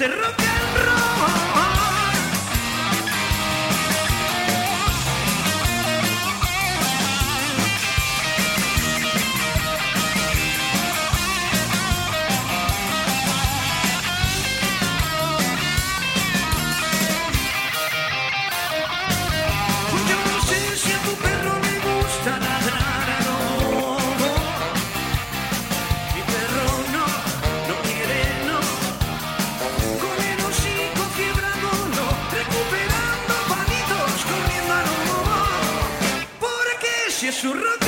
este rock and roll. si es su rock.